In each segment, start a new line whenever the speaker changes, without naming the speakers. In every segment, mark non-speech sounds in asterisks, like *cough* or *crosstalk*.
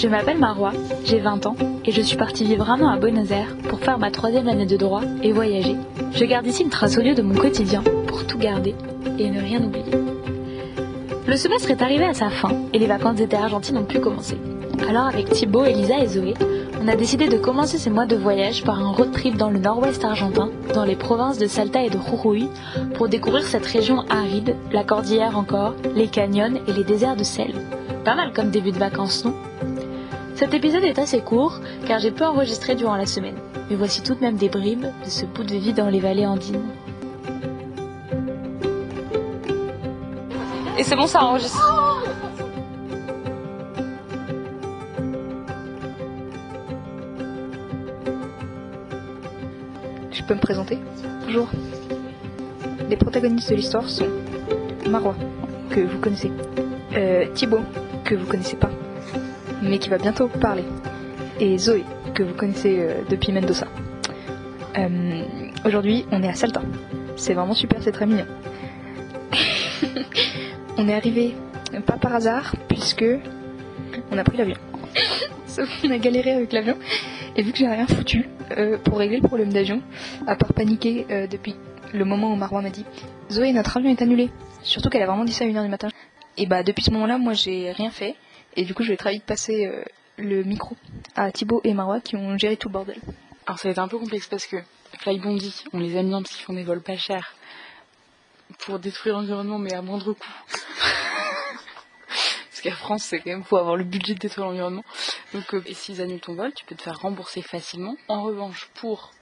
Je m'appelle Marois, j'ai 20 ans et je suis partie vivre un an à Buenos Aires pour faire ma troisième année de droit et voyager. Je garde ici une trace au lieu de mon quotidien pour tout garder et ne rien oublier. Le semestre est arrivé à sa fin et les vacances d'été argentines ont pu commencer. Alors avec Thibaut, Elisa et Zoé, on a décidé de commencer ces mois de voyage par un road trip dans le nord-ouest argentin, dans les provinces de Salta et de Jujuy, pour découvrir cette région aride, la cordillère encore, les canyons et les déserts de sel. Pas mal comme début de vacances, non? Cet épisode est assez court, car j'ai peu enregistré durant la semaine. Mais voici tout de même des bribes de ce bout de vie dans les vallées andines.
Et c'est bon, ça enregistre.
Je peux me présenter? Bonjour. Les protagonistes de l'histoire sont Marois, que vous connaissez, euh, Thibaut, que vous connaissez pas, mais qui va bientôt parler, et Zoé, que vous connaissez euh, depuis Mendoza. Euh, Aujourd'hui, on est à Salta. C'est vraiment super, c'est très mignon. *laughs* on est arrivé pas par hasard, puisque on a pris l'avion. *laughs* Sauf qu'on a galéré avec l'avion, et vu que j'ai rien foutu euh, pour régler le problème d'avion, à part paniquer euh, depuis le moment où Marois m'a dit Zoé, notre avion est annulé. Surtout qu'elle a vraiment dit ça à 1h du matin. Et bah depuis ce moment-là, moi j'ai rien fait. Et du coup, je vais très vite passer euh, le micro à Thibaut et Marois qui ont géré tout le bordel.
Alors ça va être un peu complexe parce que Flybondi, on les aime bien parce qu'ils font des vols pas chers pour détruire l'environnement mais à moindre coût. *laughs* parce qu'à France, c'est quand même faut avoir le budget de détruire l'environnement. Donc euh, et s'ils annulent ton vol, tu peux te faire rembourser facilement. En revanche, pour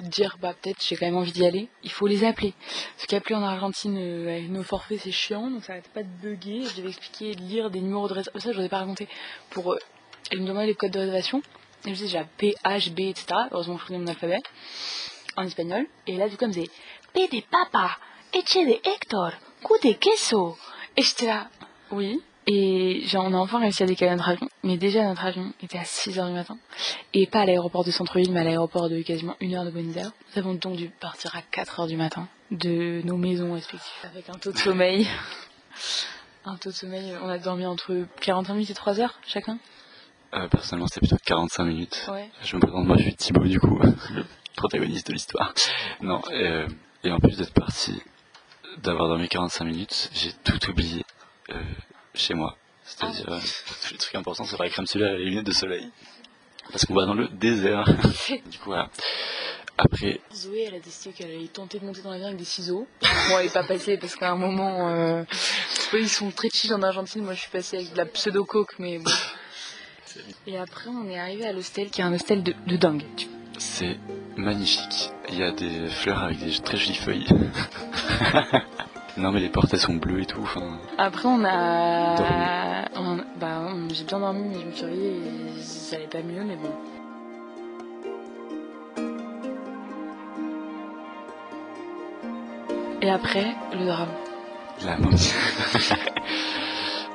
dire bah peut-être j'ai quand même envie d'y aller, il faut les appeler. Parce qu'appeler en Argentine euh, nos forfaits c'est chiant, donc ça arrête pas de bugger. Je devais expliquer, lire des numéros de réservation. Ça je vous ai pas raconté. Pour euh, elle me demandait les codes de réservation. Et je disais j'ai P, H, B, etc. Heureusement je connais mon alphabet en espagnol. Et là du coup elle me disait P de papa, eche de Hector, coup de queso. Et j'étais là, oui. Et genre, on a enfin réussi à décaler notre avion. Mais déjà, notre avion était à 6h du matin. Et pas à l'aéroport de centre-ville, mais à l'aéroport de quasiment 1 heure de Buenos Aires. Nous avons donc dû partir à 4h du matin de nos maisons respectives. Avec un taux de sommeil. *laughs* un taux de sommeil, on a dormi entre 45 minutes et 3 heures chacun.
Euh, personnellement, c'était plutôt 45 minutes.
Ouais.
Je me présente, moi je suis Thibaut du coup, *laughs* le protagoniste de l'histoire. Non, euh, et en plus d'être parti, d'avoir dormi 45 minutes, j'ai tout oublié euh, chez moi. C'est-à-dire euh, tous les trucs importants, c'est la crème solaire et les lunettes de soleil. Parce qu'on va dans le désert. *laughs* du coup, voilà. Après,
Zoé, elle a décidé qu'elle allait tenter de monter dans l'avion avec des ciseaux. Moi, elle est pas passée parce qu'à un moment, euh, eux, ils sont très chill en Argentine. Moi, je suis passée avec de la pseudo-coke, mais bon. Et après, on est arrivé à l'hostel, qui est un hostel de, de dingue.
C'est magnifique. Il y a des fleurs avec des très jolies feuilles. *laughs* non, mais les portes elles sont bleues et tout.
Après, on a. on- bah, on- j'ai bien dormi, mais je me suis réveillée et ça allait pas mieux, mais bon. Et après, le drame.
la momie.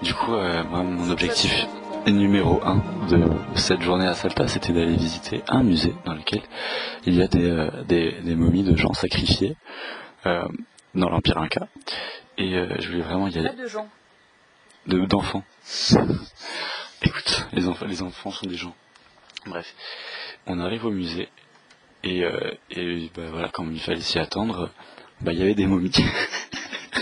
du coup, euh, moi, mon objectif numéro un de cette journée à Salta, c'était d'aller visiter un musée dans lequel il y a des, euh, des, des momies de gens sacrifiés euh, dans l'Empire Inca. Et euh, je voulais vraiment y aller.
de gens.
de- d'enfants. *laughs* Écoute, les enfants, les enfants sont des gens. Bref, on arrive au musée et, euh, et bah, voilà, comme il fallait s'y attendre, bah il y avait des momies. *laughs*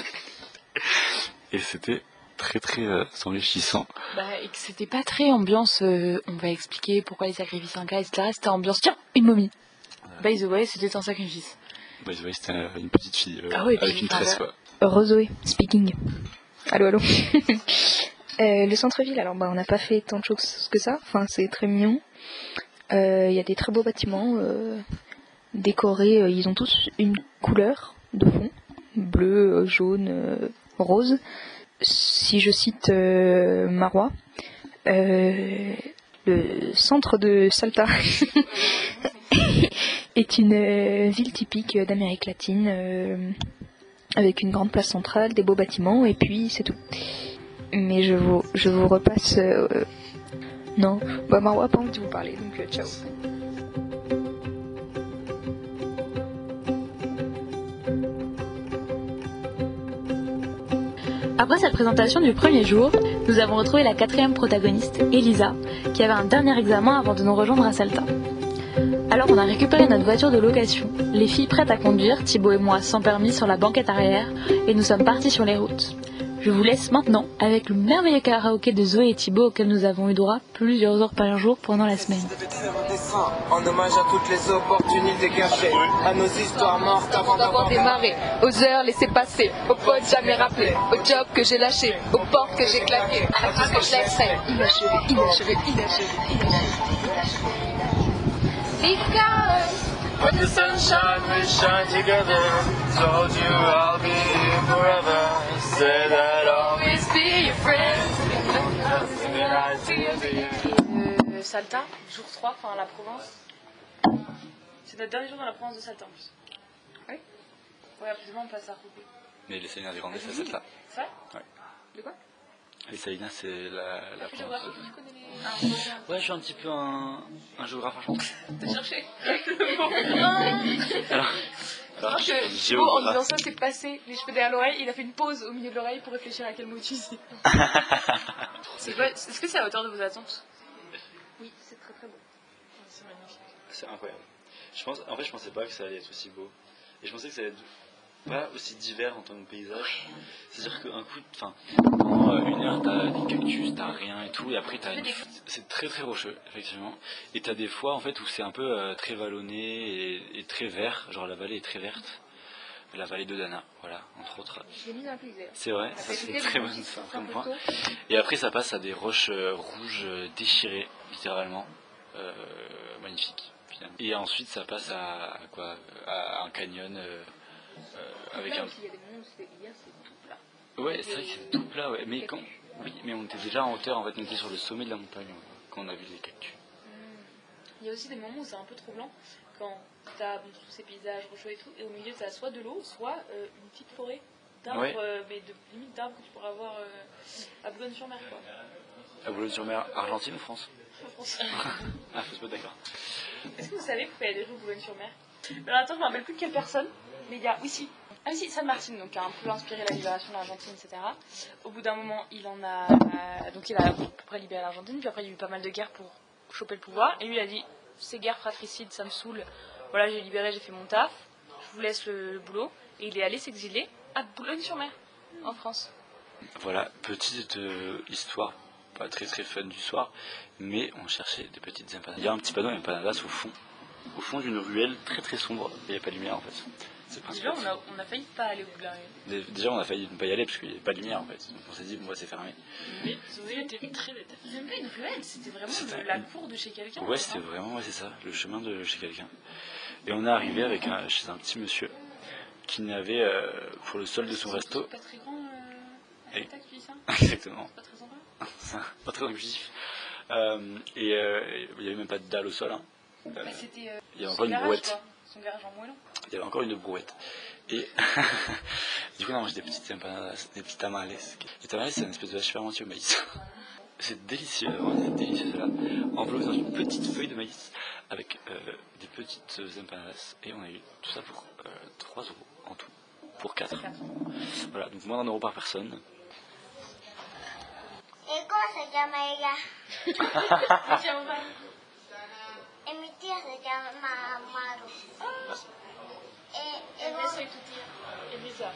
et c'était très très euh, enrichissant.
Bah, et que c'était pas très ambiance, euh, on va expliquer pourquoi les sacrifices incas, etc. C'était ambiance, tiens, une momie. By the way, c'était un sacrifice.
By the way, c'était euh, une petite fille euh,
Ah oui,
avec une tresse. quoi.
Rozoé, speaking. *laughs* Allô, allô. *laughs* Euh, le centre-ville, alors bah, on n'a pas fait tant de choses que ça. Enfin, c'est très mignon. Euh, Il y a des très beaux bâtiments euh, décorés. euh, ils ont tous une couleur de fond bleu, euh, jaune, euh, rose. Si je cite euh, Marois, euh, le centre de Salta *laughs* est une euh, ville typique d'Amérique latine. euh, avec une grande place centrale, des beaux bâtiments, et puis c'est tout. Mais je vous, je vous repasse. euh, Non, bah Marwa pas envie de vous parler, donc euh, ciao.
Après cette présentation du premier jour, nous avons retrouvé la quatrième protagoniste, Elisa, qui avait un dernier examen avant de nous rejoindre à Salta. Alors on a récupéré notre voiture de location, les filles prêtes à conduire, Thibaut et moi sans permis sur la banquette arrière, et nous sommes partis sur les routes. Je vous laisse maintenant avec le merveilleux karaoké de Zoé et Thibaut auquel nous avons eu droit plusieurs heures par jour pendant la semaine.
En hommage à toutes les opportunités cachées, à nos histoires mortes avant d'avoir
démarré, aux heures laissées passer, aux potes jamais rappelés, au job que j'ai lâché, aux portes que j'ai claquées, à tout ce que je laisserai inachevé, inachevé, inachevé, inachevé. Because
When the sunshine we shine together, told you I'll be here forever. Say that I'll
always be your friend.
Euh, Salta, jour 3, enfin la Provence. C'est notre dernier jour dans la Provence de Salta en plus.
Oui
Ouais, absolument, on passe à Roubaix.
Mais les Salinas des Grandes, c'est cette là.
C'est vrai
Ouais.
De quoi?
Les Salinas, c'est la, la.
Ah,
Ouais, je suis un petit peu un, un géographe, franchement.
T'as cherché *laughs*
Alors, alors,
que Thibaut, en disant ça, c'est passé les cheveux derrière l'oreille, il a fait une pause au milieu de l'oreille pour réfléchir à quel mot utiliser. *laughs* c'est quoi Est-ce que c'est à la hauteur de vos attentes?
Oui, c'est très très beau.
C'est magnifique.
C'est incroyable. Je pense, en fait, je pensais pas que ça allait être aussi beau. Et je pensais que ça allait être pas aussi divers en tant que paysage. C'est-à-dire qu'un coup, enfin, pendant euh, une heure, t'as des cactus, t'as rien et tout, et après t'as une... C'est très très rocheux, effectivement. Et t'as des fois, en fait, où c'est un peu euh, très vallonné et, et très vert, genre la vallée est très verte. La vallée de Dana, voilà, entre autres. C'est vrai,
Ça
ça c'est très bon
trouve
point. Et après, ça passe à des roches euh, rouges déchirées, littéralement, euh, magnifiques. Finalement. Et ensuite, ça passe à, à quoi? À un canyon avec
Là
un.
il y a des moments où c'était hier, c'est tout plat.
Ouais, c'est vrai que c'est tout plat, ouais. Mais quand, oui, mais on était déjà en hauteur. En fait, on était sur le sommet de la montagne quand on a vu les cactus.
Il y a aussi des moments où c'est un peu troublant quand t'as bon, tous ces paysages rocheux et tout, et au milieu t'as soit de l'eau, soit euh, une petite forêt d'arbres,
Ouais.
euh, mais de limite d'arbres que tu pourras avoir euh, à Boulogne-sur-Mer. quoi.
À Boulogne-sur-Mer, Argentine ou France?
En *laughs* France. *laughs*
Ah, faut se mettre d'accord.
Est-ce que vous savez pourquoi il y a des rues Boulogne-sur-Mer? Alors attends, je me rappelle plus de quelle personne, mais il y a. Oui, si. Ah oui, si, San Martin, donc a un peu inspiré la libération de l'Argentine, etc. Au bout d'un moment, il en a. euh, donc il a à peu près libéré l'Argentine, puis après il y a eu pas mal de guerres pour choper le pouvoir, et lui il a dit ces guerres fratricides, ça me saoule. Voilà, j'ai libéré, j'ai fait mon taf, je vous laisse le, le boulot, et il est allé s'exiler à Boulogne-sur-Mer, en France.
Voilà, petite euh, histoire, pas très très fun du soir, mais on cherchait des petites empanadas. Il y a un petit panneau empanadas au fond, au fond d'une ruelle très très sombre, il n'y a pas de lumière en fait.
Déjà, on a, on a failli pas aller au
Déjà, on a failli ne pas y aller parce qu'il n'y avait pas de lumière en fait. Donc on s'est dit, bon, bah, c'est fermé.
Mais Zoé était très. C'était même pas une ruelle, c'était vraiment la cour de chez quelqu'un.
Ouais, c'était vraiment, ouais, c'est ça, le chemin de chez quelqu'un. Et on est arrivé avec un, chez un petit monsieur qui n'avait, euh, pour le sol de son resto,
Pas très grand. Euh...
Et-
ça? *laughs*
Exactement,
Pas très sympa? *laughs*
Pas très inclusif. Euh, et euh, il n'y avait même pas de dalle au sol. hein. Euh,
Bah, C'était. euh,
il y avait encore une
garage,
brouette.
quoi. Son garage en moellon.
Il y avait encore une brouette. Et *laughs* du coup, on a mangé des petites empanadas, des petits tamales. Les tamales, c'est une espèce de vache fermentée au maïs. C'est délicieux, c'est délicieux cela. Enveloppé dans une petite feuille de maïs avec euh, des petites empanadas. Et on a eu tout ça pour euh, 3 euros en tout. Pour 4. Voilà, donc moins d'un euro par personne.
¿Y cómo se llama ella?
Tiens, on va.
Eh, mi tía se llama Maru. Eh, Eva,
Laisse avec tout dire. Elisa.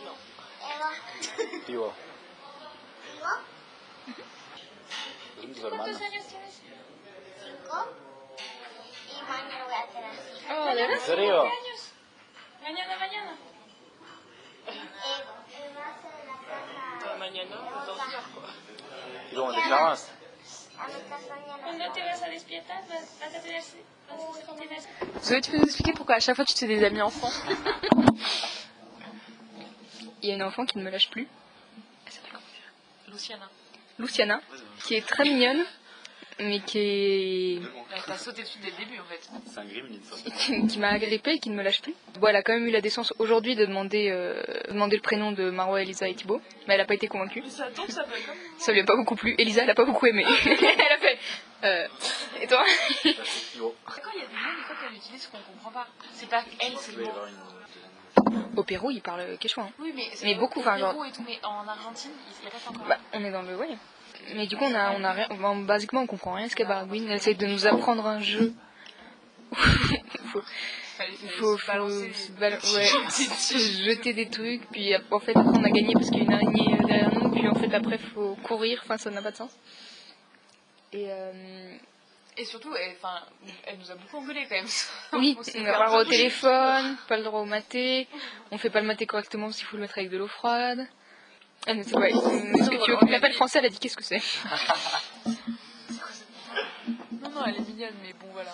mm, Eva, *laughs*
Piwo.
¿no?
tus
¿Cuántos años tienes? Cinco. Y mañana voy a tener seis.
Oh, ¿de verdad?
¿En serio?
Mañana, mañana?
Eh, eh, va a ser en la casa.
Mañana, dans une heure, quoi.
¿Y cómo te llamas?
Cuando te vas a despiertar, vas vas a tener... Zoé, tu peux nous expliquer pourquoi à chaque fois tu te fais des amis enfants? *laughs*
Il y a une enfant qui ne me lâche plus,
Luciana.
Luciana, qui est très mignonne, mais qui est
T'as sauté dessus dès le début en fait.
C'est un gremlin, ça.
qui, *laughs* qui m'a agrippée et qui ne me lâche plus. Bon, elle a quand même eu la décence aujourd'hui de demander, euh, demander le prénom de Marwa, Elisa et Thibaut, mais elle n'a pas été convaincue.
Mais ça tombe, ça peut comme
Ça lui a pas beaucoup plu. Elisa, elle a pas beaucoup aimé. *laughs* elle a fait. Euh, et toi?
Quand il y a des mots des fois qu'elle utilise qu'on comprend pas. C'est pas elle, c'est le mot.
Au Pérou, ils parlent quechua. hein.
Oui, mais,
Mais beaucoup, enfin, genre-
Et tout, mais en Argentine, il reste encore.
Bah, on est dans le. Ouais. Mais du coup, on a, on a rien. enfin, basiquement, on comprend rien ce qu'est Baragouine. Elle essaie de nous apprendre un jeu. *laughs* faut, faut, faut bal- ouais, jeter des trucs, puis en fait, après, on a gagné parce qu'il y a une araignée euh, derrière nous, puis en fait, après, faut courir, enfin, ça n'a pas de sens. Et euh,
Et surtout, elle, elle nous a beaucoup engueulé quand même. *laughs*
oui,
On
n'a pas le droit au téléphone, pas le droit au maté, on fait pas le maté correctement parce qu'il faut le mettre avec de l'eau froide. Ah, mais ouais, Est-ce que tu veux qu'on t'appelle français Elle a dit qu'est-ce que c'est?
Non, non, elle est mignonne, mais bon, voilà.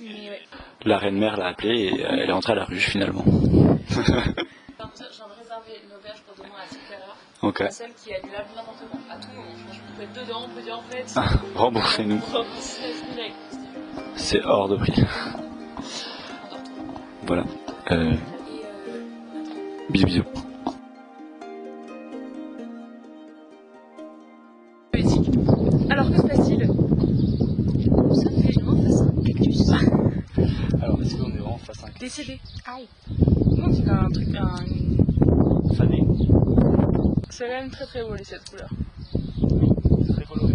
Mais ouais.
La reine mère l'a appelée et euh, elle est entrée à la ruche finalement. *laughs*
J'ai réservé une auberge pour demain à 7h.
Ok.
La seule qui annule n'importe quoi. À tout moment. On peut être dedans, on peut dire en fait.
Remboursez-nous.
19 000 avec
C'est hors de prix. Voilà. Euh, bisous bisous. Vraiment face à un
Décédé.
Aïe.
Non, c'est un truc, un...
fané
C'est quand même très très beau les cette couleur.
Très coloré.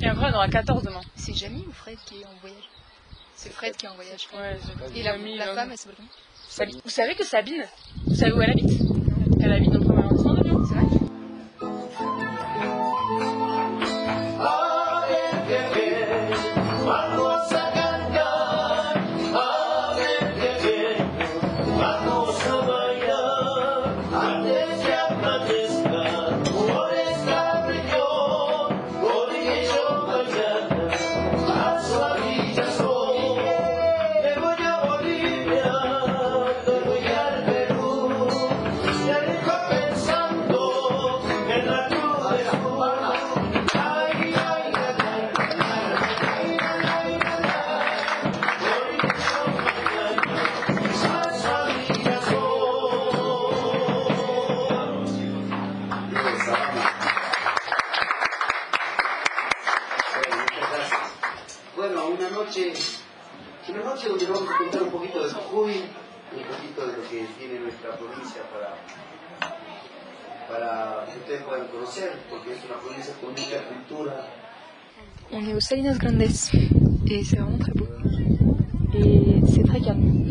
Et y en aura 14 demain.
C'est Jamie ou Fred qui est en voyage? C'est Fred qui est en voyage.
Ouais, j'ai
Et la,
Jamie,
la
là,
femme, elle s'appelle comment?
Sabine. Vous savez que Sabine, vous savez où elle habite? Elle habite dans
para que ustedes puedan conocer, porque es una provincia con mucha cultura,
On est au Salinas Grandes et c'est vraiment très beau. Et c'est très calme.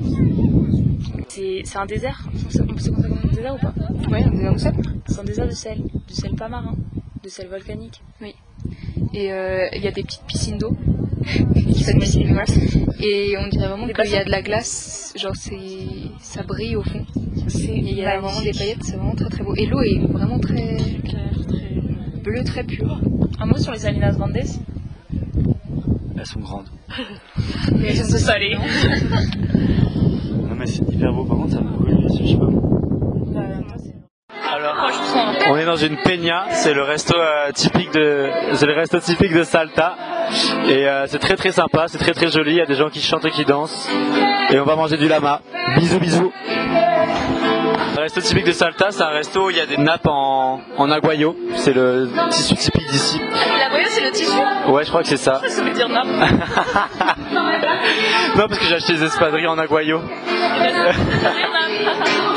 C'est un désert? C'est- On peut se compter comme un désert ou pas?
On est dans le sel.
C'est un désert de sel. Du sel pas marin. De sel volcanique.
Et euh, il y a des petites piscines d'eau. *laughs* Et on dirait vraiment
Des
qu'il y a de la glace, genre c'est ça brille au fond.
C'est
il y a vraiment des paillettes, c'est vraiment très très beau. Et l'eau est vraiment très bleue, très pure.
Un mot sur les Salinas Grandes?
Elles sont grandes.
Mais *laughs* elles sont salées.
Non mais c'est hyper beau. Par contre ça me brûle les yeux, je sais pas. On est dans une peña, c'est le resto euh, typique de, c'est le resto typique de Salta, et euh, c'est très très sympa, c'est très très joli. Il y a des gens qui chantent et qui dansent, et on va manger du lama. Bisous bisous. Le resto typique de Salta, c'est un resto où il y a des nappes en, en aguayo, c'est le tissu typique d'ici.
La voyage, c'est le tissu
Ouais, je crois que c'est ça.
Ça veut dire nappe. *laughs*
Non, parce que j'ai acheté des espadrilles en aguayo. *laughs*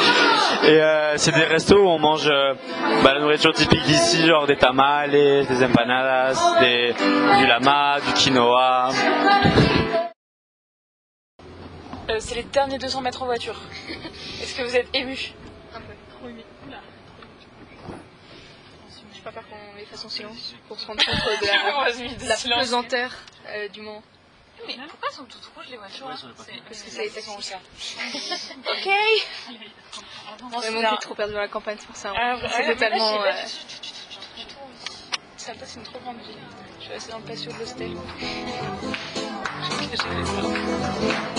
Et euh, c'est des restos où on mange euh, bah, la nourriture typique d'ici, genre des tamales, des empanadas, des, du lama, du quinoa.
Euh, c'est les derniers 200 mètres en voiture. Est-ce que vous êtes ému?
Un peu. Je préfère qu'on les fasse en silence pour se rendre compte de la, *laughs* de pesanteur euh, du moment.
Mais pourquoi elles sont toutes rouges les voitures C'est-
Parce que ça a été
sont ça. *laughs*
Ok
Non,
Vraiment,
c'est
j'ai trop perdu dans la campagne, c'est pour ça.
Ah,
c'est totalement.
mais là,
euh,
Salta, c'est une trop grande ville. Je vais rester dans le patio de l'hostel. J'ai